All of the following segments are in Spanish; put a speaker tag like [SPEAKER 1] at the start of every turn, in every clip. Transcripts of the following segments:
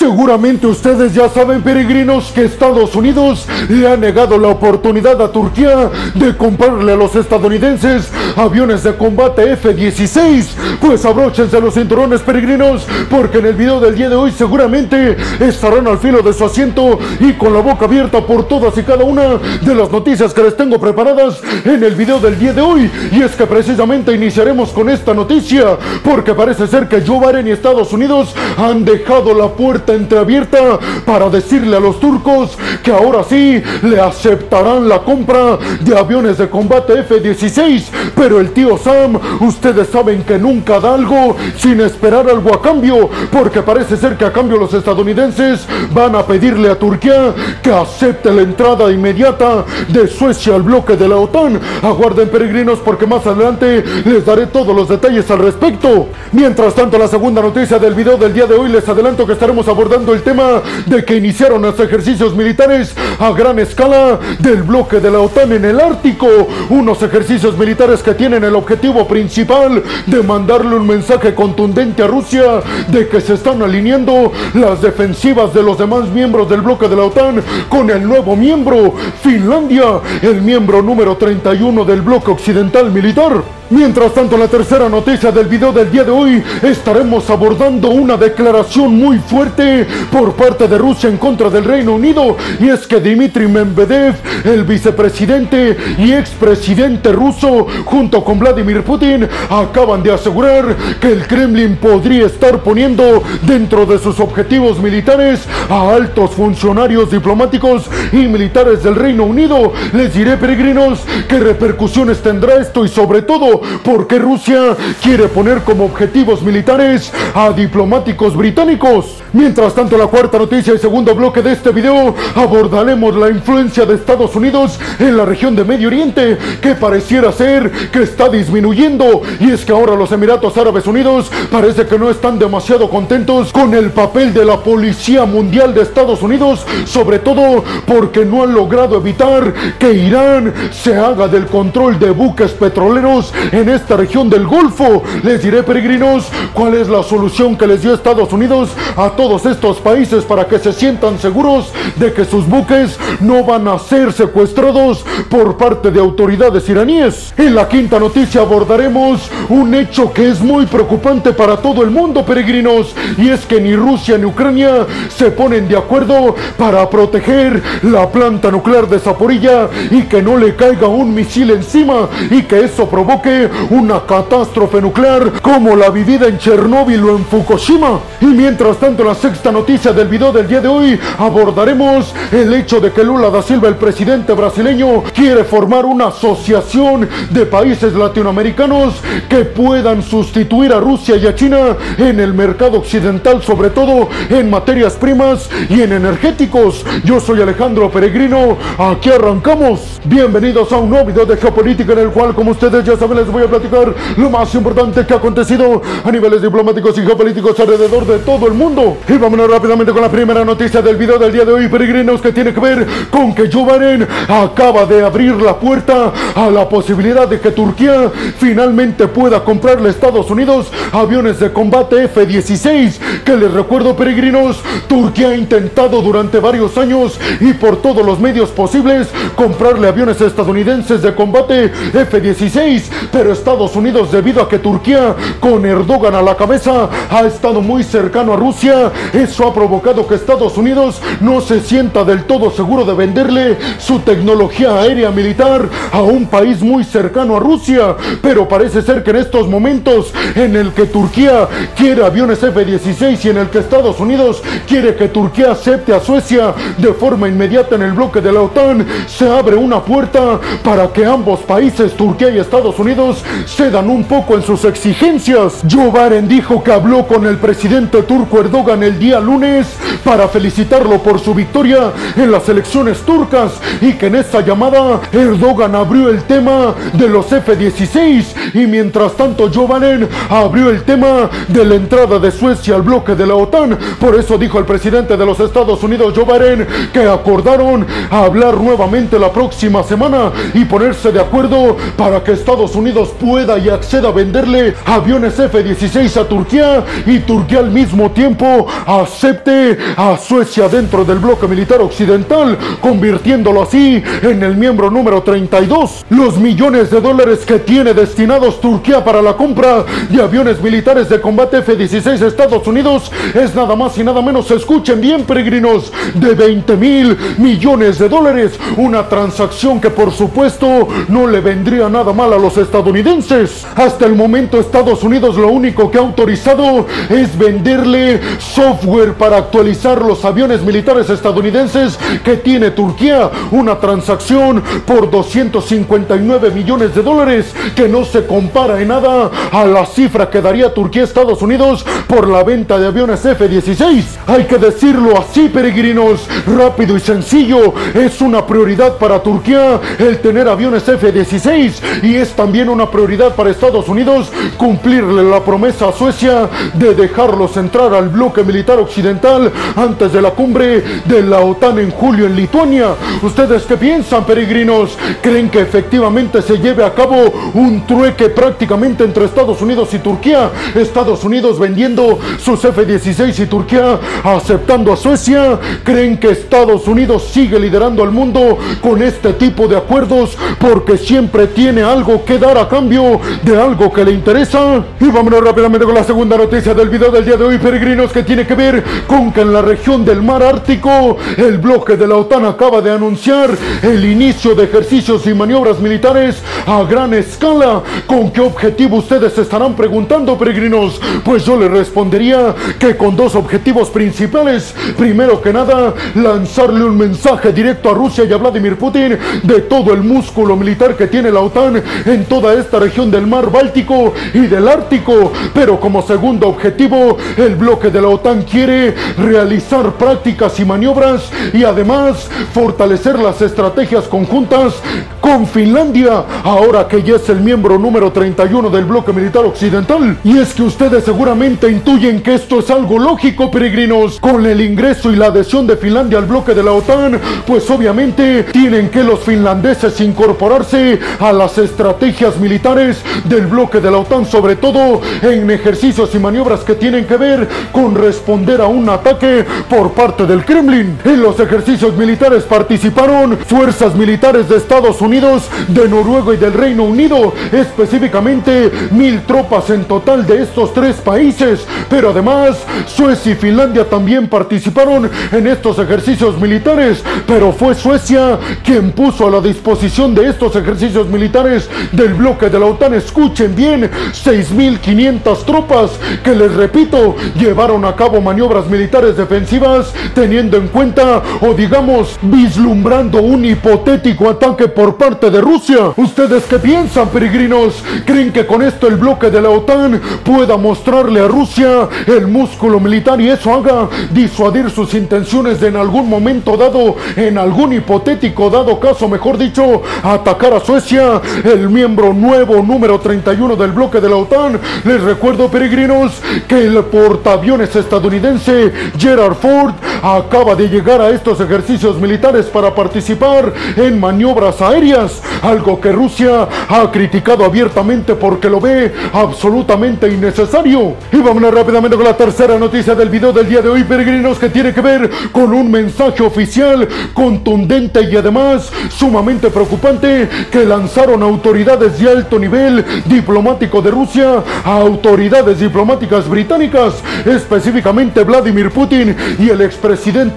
[SPEAKER 1] Seguramente ustedes ya saben, peregrinos, que Estados Unidos le ha negado la oportunidad a Turquía de comprarle a los estadounidenses aviones de combate F-16. Pues abróchense los cinturones, peregrinos, porque en el video del día de hoy seguramente estarán al filo de su asiento y con la boca abierta por todas y cada una de las noticias que les tengo preparadas en el video del día de hoy. Y es que precisamente iniciaremos con esta noticia, porque parece ser que Joe Biden y Estados Unidos han dejado la puerta entreabierta para decirle a los turcos que ahora sí le aceptarán la compra de aviones de combate F-16. Pero el tío Sam, ustedes saben que nunca da algo sin esperar algo a cambio, porque parece ser que a cambio los estadounidenses van a pedirle a Turquía que acepte la entrada inmediata de Suecia al bloque de la OTAN. Aguarden peregrinos porque más adelante les daré todos los detalles al respecto. Mientras tanto, la segunda noticia del video del día de hoy les adelanto que estaremos abordando el tema de que iniciaron los ejercicios militares a gran escala del bloque de la OTAN en el Ártico. Unos ejercicios militares que tienen el objetivo principal de mandarle un mensaje contundente a Rusia de que se están alineando las defensivas de los demás miembros del bloque de la OTAN con el nuevo miembro, Finlandia, el miembro número 31 del bloque occidental militar. Mientras tanto, la tercera noticia del video del día de hoy estaremos abordando una declaración muy fuerte por parte de Rusia en contra del Reino Unido y es que Dmitry Medvedev, el vicepresidente y expresidente ruso, junto con Vladimir Putin, acaban de asegurar que el Kremlin podría estar poniendo dentro de sus objetivos militares a altos funcionarios diplomáticos y militares del Reino Unido. Les diré, peregrinos, qué repercusiones tendrá esto y sobre todo porque Rusia quiere poner como objetivos militares a diplomáticos británicos. Mientras tanto, la cuarta noticia y segundo bloque de este video abordaremos la influencia de Estados Unidos en la región de Medio Oriente, que pareciera ser que está disminuyendo. Y es que ahora los Emiratos Árabes Unidos parece que no están demasiado contentos con el papel de la Policía Mundial de Estados Unidos, sobre todo porque no han logrado evitar que Irán se haga del control de buques petroleros en esta región del Golfo. Les diré, peregrinos, cuál es la solución que les dio Estados Unidos a todos estos países para que se sientan seguros de que sus buques no van a ser secuestrados por parte de autoridades iraníes. En la quinta noticia abordaremos un hecho que es muy preocupante para todo el mundo, peregrinos, y es que ni Rusia ni Ucrania se ponen de acuerdo para proteger la planta nuclear de Zaporilla y que no le caiga un misil encima y que eso provoque una catástrofe nuclear como la vivida en Chernóbil o en Fukushima. Y mientras tanto, la sexta noticia del video del día de hoy abordaremos el hecho de que Lula da Silva, el presidente brasileño, quiere formar una asociación de países latinoamericanos que puedan sustituir a Rusia y a China en el mercado occidental, sobre todo en materias primas y en energéticos. Yo soy Alejandro Peregrino, aquí arrancamos. Bienvenidos a un nuevo video de geopolítica en el cual, como ustedes ya saben, les voy a platicar lo más importante que ha acontecido a niveles diplomáticos y geopolíticos alrededor de todo el mundo. Y vámonos rápidamente con la primera noticia del video del día de hoy, peregrinos, que tiene que ver con que Joe Biden acaba de abrir la puerta a la posibilidad de que Turquía finalmente pueda comprarle a Estados Unidos aviones de combate F-16, que les recuerdo, peregrinos, Turquía ha intentado durante varios años y por todos los medios posibles comprarle aviones estadounidenses de combate F-16, pero Estados Unidos, debido a que Turquía, con Erdogan a la cabeza, ha estado muy cercano a Rusia, eso ha provocado que Estados Unidos no se sienta del todo seguro de venderle su tecnología aérea militar a un país muy cercano a Rusia. Pero parece ser que en estos momentos en el que Turquía quiere aviones F-16 y en el que Estados Unidos quiere que Turquía acepte a Suecia de forma inmediata en el bloque de la OTAN, se abre una puerta para que ambos países, Turquía y Estados Unidos, cedan un poco en sus exigencias. Joe Biden dijo que habló con el presidente turco Erdogan el día lunes para felicitarlo por su victoria en las elecciones turcas y que en esa llamada Erdogan abrió el tema de los F-16 y mientras tanto Joe Biden abrió el tema de la entrada de Suecia al bloque de la OTAN. Por eso dijo el presidente de los Estados Unidos Joe Biden que acordaron hablar nuevamente la próxima semana y ponerse de acuerdo para que Estados Unidos Pueda y acceda a venderle aviones F-16 a Turquía y Turquía al mismo tiempo acepte a Suecia dentro del bloque militar occidental, convirtiéndolo así en el miembro número 32. Los millones de dólares que tiene destinados Turquía para la compra de aviones militares de combate F-16 Estados Unidos es nada más y nada menos, escuchen bien peregrinos, de 20 mil millones de dólares. Una transacción que por supuesto no le vendría nada mal a los estadounidenses. Hasta el momento Estados Unidos lo único que ha autorizado es venderle software para actualizar los aviones militares estadounidenses que tiene Turquía. Una transacción por 259 millones de dólares que no se compara en nada a la cifra que daría Turquía a Estados Unidos por la venta de aviones F-16. Hay que decirlo así, peregrinos, rápido y sencillo. Es una prioridad para Turquía el tener aviones F-16 y es también una prioridad para Estados Unidos cumplirle la promesa a Suecia de dejarlos entrar al bloque militar occidental antes de la cumbre de la OTAN en julio en Lituania. ¿Ustedes qué piensan, peregrinos? ¿Creen que efectivamente se lleve a cabo un trueque prácticamente entre Estados Unidos y Turquía? Estados Unidos vendiendo sus F-16 y Turquía aceptando a Suecia. ¿Creen que Estados Unidos sigue liderando al mundo con este tipo de acuerdos porque siempre tiene algo que dar cambio de algo que le interesa? Y vámonos rápidamente con la segunda noticia del video del día de hoy, peregrinos, que tiene que ver con que en la región del mar Ártico el bloque de la OTAN acaba de anunciar el inicio de ejercicios y maniobras militares a gran escala. ¿Con qué objetivo ustedes estarán preguntando, peregrinos? Pues yo les respondería que con dos objetivos principales. Primero que nada, lanzarle un mensaje directo a Rusia y a Vladimir Putin de todo el músculo militar que tiene la OTAN en toda esta región del mar Báltico y del Ártico. Pero como segundo objetivo, el bloque de la OTAN quiere realizar prácticas y maniobras y además fortalecer las estrategias conjuntas con Finlandia, ahora que ya es el miembro número 31 del bloque militar occidental. Y es que ustedes seguramente intuyen que esto es algo lógico, peregrinos. Con el ingreso y la adhesión de Finlandia al bloque de la OTAN, pues obviamente tienen que los finlandeses incorporarse a las estrategias militares del bloque de la OTAN, sobre todo en ejercicios y maniobras que tienen que ver con responder a un ataque por parte del Kremlin. En los ejercicios militares participaron fuerzas militares de Estados Unidos, de Noruega y del Reino Unido, específicamente mil tropas en total de estos tres países, pero además Suecia y Finlandia también participaron en estos ejercicios militares, pero fue Suecia quien puso a la disposición de estos ejercicios militares del bloque de la OTAN, escuchen bien, 6.500 tropas que les repito, llevaron a cabo maniobras militares defensivas teniendo en cuenta o digamos vislumbrando un hipotético ataque por parte de Rusia. ¿Ustedes qué piensan, peregrinos? ¿Creen que con esto el bloque de la OTAN pueda mostrarle a Rusia el músculo militar y eso haga disuadir sus intenciones de en algún momento dado, en algún hipotético dado caso, mejor dicho, atacar a Suecia, el miembro nuevo número 31 del bloque de la OTAN? Les recuerdo, peregrinos, que el portaaviones estadounidense Gerard Ford acaba de llegar a estos ejercicios militares para participar en maniobras aéreas, algo que Rusia ha criticado abiertamente porque lo ve absolutamente innecesario. Y vámonos rápidamente con la tercera noticia del video del día de hoy, peregrinos, que tiene que ver con un mensaje oficial contundente y además sumamente preocupante que lanzaron autoridades de alto nivel diplomático de Rusia a autoridades diplomáticas británicas, específicamente Vladimir Putin y el expresidente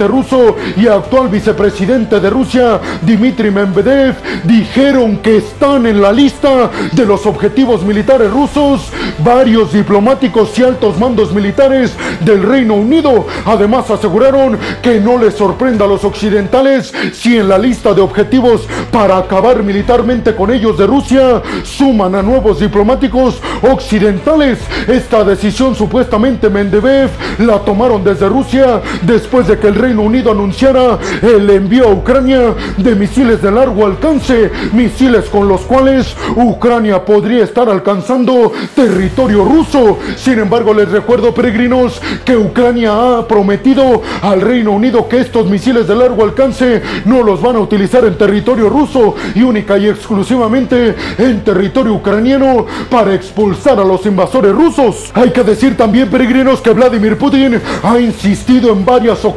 [SPEAKER 1] ruso y actual vicepresidente de Rusia, Dmitry Medvedev, dijeron que están en la lista de los objetivos militares rusos varios diplomáticos y altos mandos militares del Reino Unido. Además aseguraron que no les sorprenda a los occidentales si en la lista de objetivos para acabar militarmente con ellos de Rusia suman a nuevos diplomáticos occidentales. Esta decisión supuestamente Mendebev la tomaron desde Rusia después de que el Reino Unido anunciara el envío a Ucrania de misiles de largo alcance, misiles con los cuales Ucrania podría estar alcanzando territorio ruso. Sin embargo, les recuerdo, peregrinos, que Ucrania ha prometido al Reino Unido que estos misiles de largo alcance no los van a utilizar en territorio ruso y única y exclusivamente en territorio ucraniano para expulsar a los invasores rusos. Hay que decir también, peregrinos, que Vladimir Putin ha insistido en varias ocasiones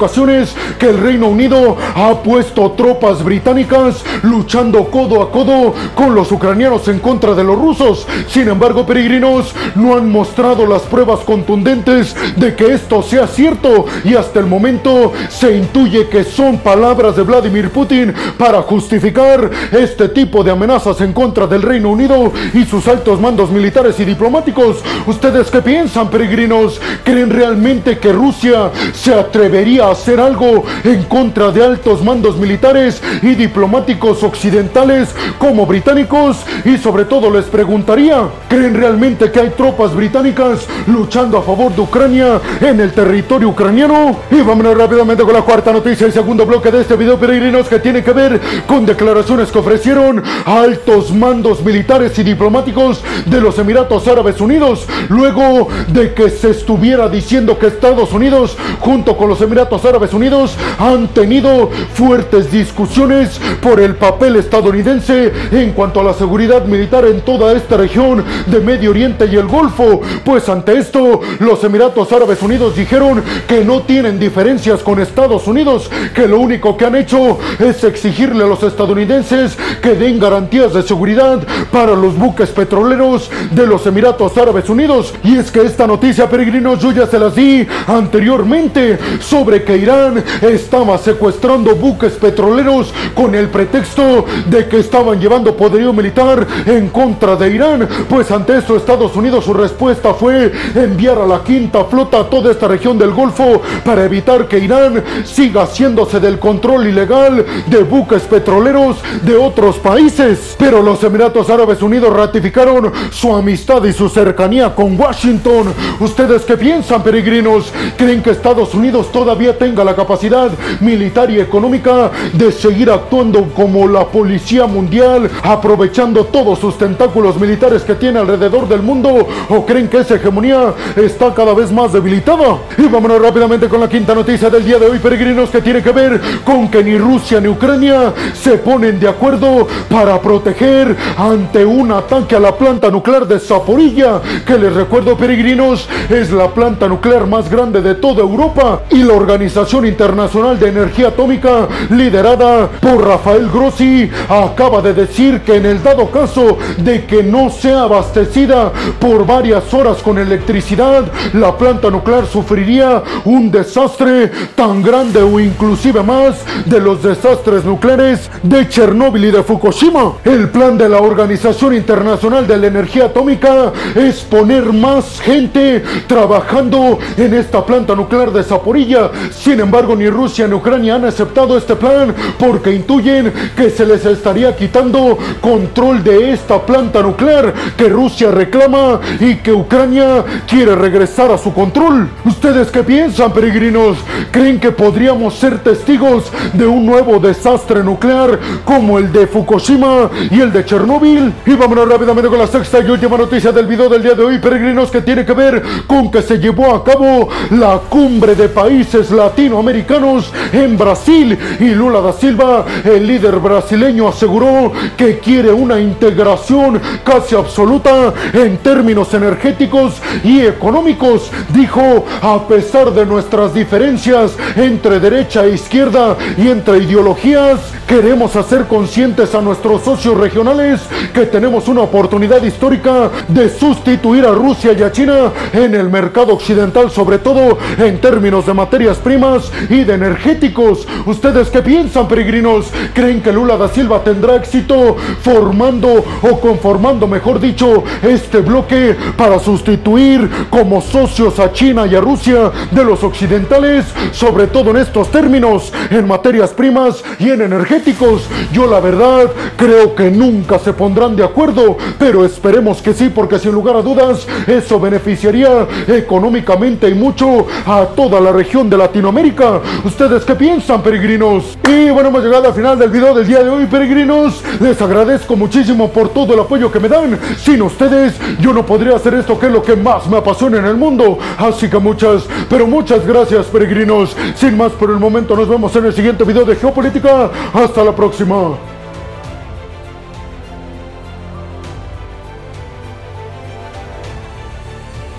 [SPEAKER 1] que el Reino Unido ha puesto tropas británicas luchando codo a codo con los ucranianos en contra de los rusos. Sin embargo, peregrinos, no han mostrado las pruebas contundentes de que esto sea cierto y hasta el momento se intuye que son palabras de Vladimir Putin para justificar este tipo de amenazas en contra del Reino Unido y sus altos mandos militares y diplomáticos. ¿Ustedes qué piensan, peregrinos? ¿Creen realmente que Rusia se atrevería hacer algo en contra de altos mandos militares y diplomáticos occidentales como británicos? Y sobre todo les preguntaría, ¿creen realmente que hay tropas británicas luchando a favor de Ucrania en el territorio ucraniano? Y vámonos rápidamente con la cuarta noticia, el segundo bloque de este video, peregrinos, que tiene que ver con declaraciones que ofrecieron altos mandos militares y diplomáticos de los Emiratos Árabes Unidos, luego de que se estuviera diciendo que Estados Unidos, junto con los Emiratos Árabes Unidos, han tenido fuertes discusiones por el papel estadounidense en cuanto a la seguridad militar en toda esta región de Medio Oriente y el Golfo. Pues ante esto, los Emiratos Árabes Unidos dijeron que no tienen diferencias con Estados Unidos, que lo único que han hecho es exigirle a los estadounidenses que den garantías de seguridad para los buques petroleros de los Emiratos Árabes Unidos. Y es que esta noticia, peregrinos, yo ya se las di anteriormente sobre que Irán estaba secuestrando buques petroleros con el pretexto de que estaban llevando poderío militar en contra de Irán. Pues ante esto Estados Unidos su respuesta fue enviar a la quinta flota a toda esta región del Golfo para evitar que Irán siga haciéndose del control ilegal de buques petroleros de otros países. Pero los Emiratos Árabes Unidos ratificaron su amistad y su cercanía con Washington. ¿Ustedes qué piensan, peregrinos? ¿Creen que Estados Unidos todavía tenga la capacidad militar y económica de seguir actuando como la policía mundial, aprovechando todos sus tentáculos militares que tiene alrededor del mundo? ¿O creen que esa hegemonía está cada vez más debilitada? Y vámonos rápidamente con la quinta noticia del día de hoy, peregrinos, que tiene que ver con que ni Rusia ni Ucrania se ponen de acuerdo para proteger ante un ataque a la planta nuclear de Zaporilla, que les recuerdo, peregrinos, es la planta nuclear más grande de toda Europa y la Organización Internacional de Energía Atómica, liderada por Rafael Grossi, acaba de decir que en el dado caso de que no sea abastecida por varias horas con electricidad, la planta nuclear sufriría un desastre tan grande o inclusive más de los desastres nucleares de Chernóbil y de Fukushima. El plan de la Organización Internacional de la Energía Atómica es poner más gente trabajando en esta planta nuclear de Zaporilla. Sin embargo, ni Rusia ni Ucrania han aceptado este plan porque intuyen que se les estaría quitando control de esta planta nuclear que Rusia reclama y que Ucrania quiere regresar a su control. ¿Ustedes qué piensan, peregrinos? ¿Creen que podríamos ser testigos de un nuevo desastre nuclear como el de Fukushima y el de Chernóbil? Y vámonos rápidamente con la sexta y última noticia del video del día de hoy, peregrinos, que tiene que ver con que se llevó a cabo la cumbre de países latinoamericanos en Brasil y Lula da Silva, el líder brasileño, aseguró que quiere una integración casi absoluta en términos energéticos y económicos. Dijo, a pesar de nuestras diferencias entre derecha e izquierda y entre ideologías, queremos hacer conscientes a nuestros socios regionales que tenemos una oportunidad histórica de sustituir a Rusia y a China en el mercado occidental, sobre todo en términos de materias primas y de energéticos. ¿Ustedes qué piensan, peregrinos? ¿Creen que Lula da Silva tendrá éxito formando o conformando, mejor dicho, este bloque para sustituir como socios a China y a Rusia de los occidentales, sobre todo en estos términos, en materias primas y en energéticos? Yo la verdad creo que nunca se pondrán de acuerdo, pero esperemos que sí, porque sin lugar a dudas eso beneficiaría económicamente y mucho a toda la región de Latinoamérica Latinoamérica. ¿Ustedes qué piensan, peregrinos? Y bueno, hemos llegado al final del video del día de hoy, peregrinos. Les agradezco muchísimo por todo el apoyo que me dan. Sin ustedes, yo no podría hacer esto que es lo que más me apasiona en el mundo. Así que muchas, pero muchas gracias, peregrinos. Sin más por el momento, nos vemos en el siguiente video de Geopolítica. Hasta la próxima.